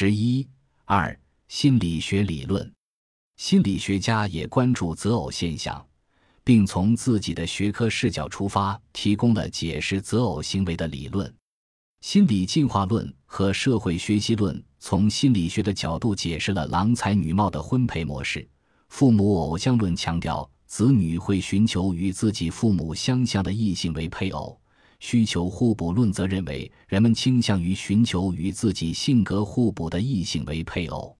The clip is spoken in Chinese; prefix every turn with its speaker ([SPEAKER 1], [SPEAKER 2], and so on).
[SPEAKER 1] 十一二心理学理论，心理学家也关注择偶现象，并从自己的学科视角出发，提供了解释择偶行为的理论。心理进化论和社会学习论从心理学的角度解释了郎才女貌的婚配模式。父母偶像论强调子女会寻求与自己父母相像的异性为配偶。需求互补论则认为，人们倾向于寻求与自己性格互补的异性为配偶。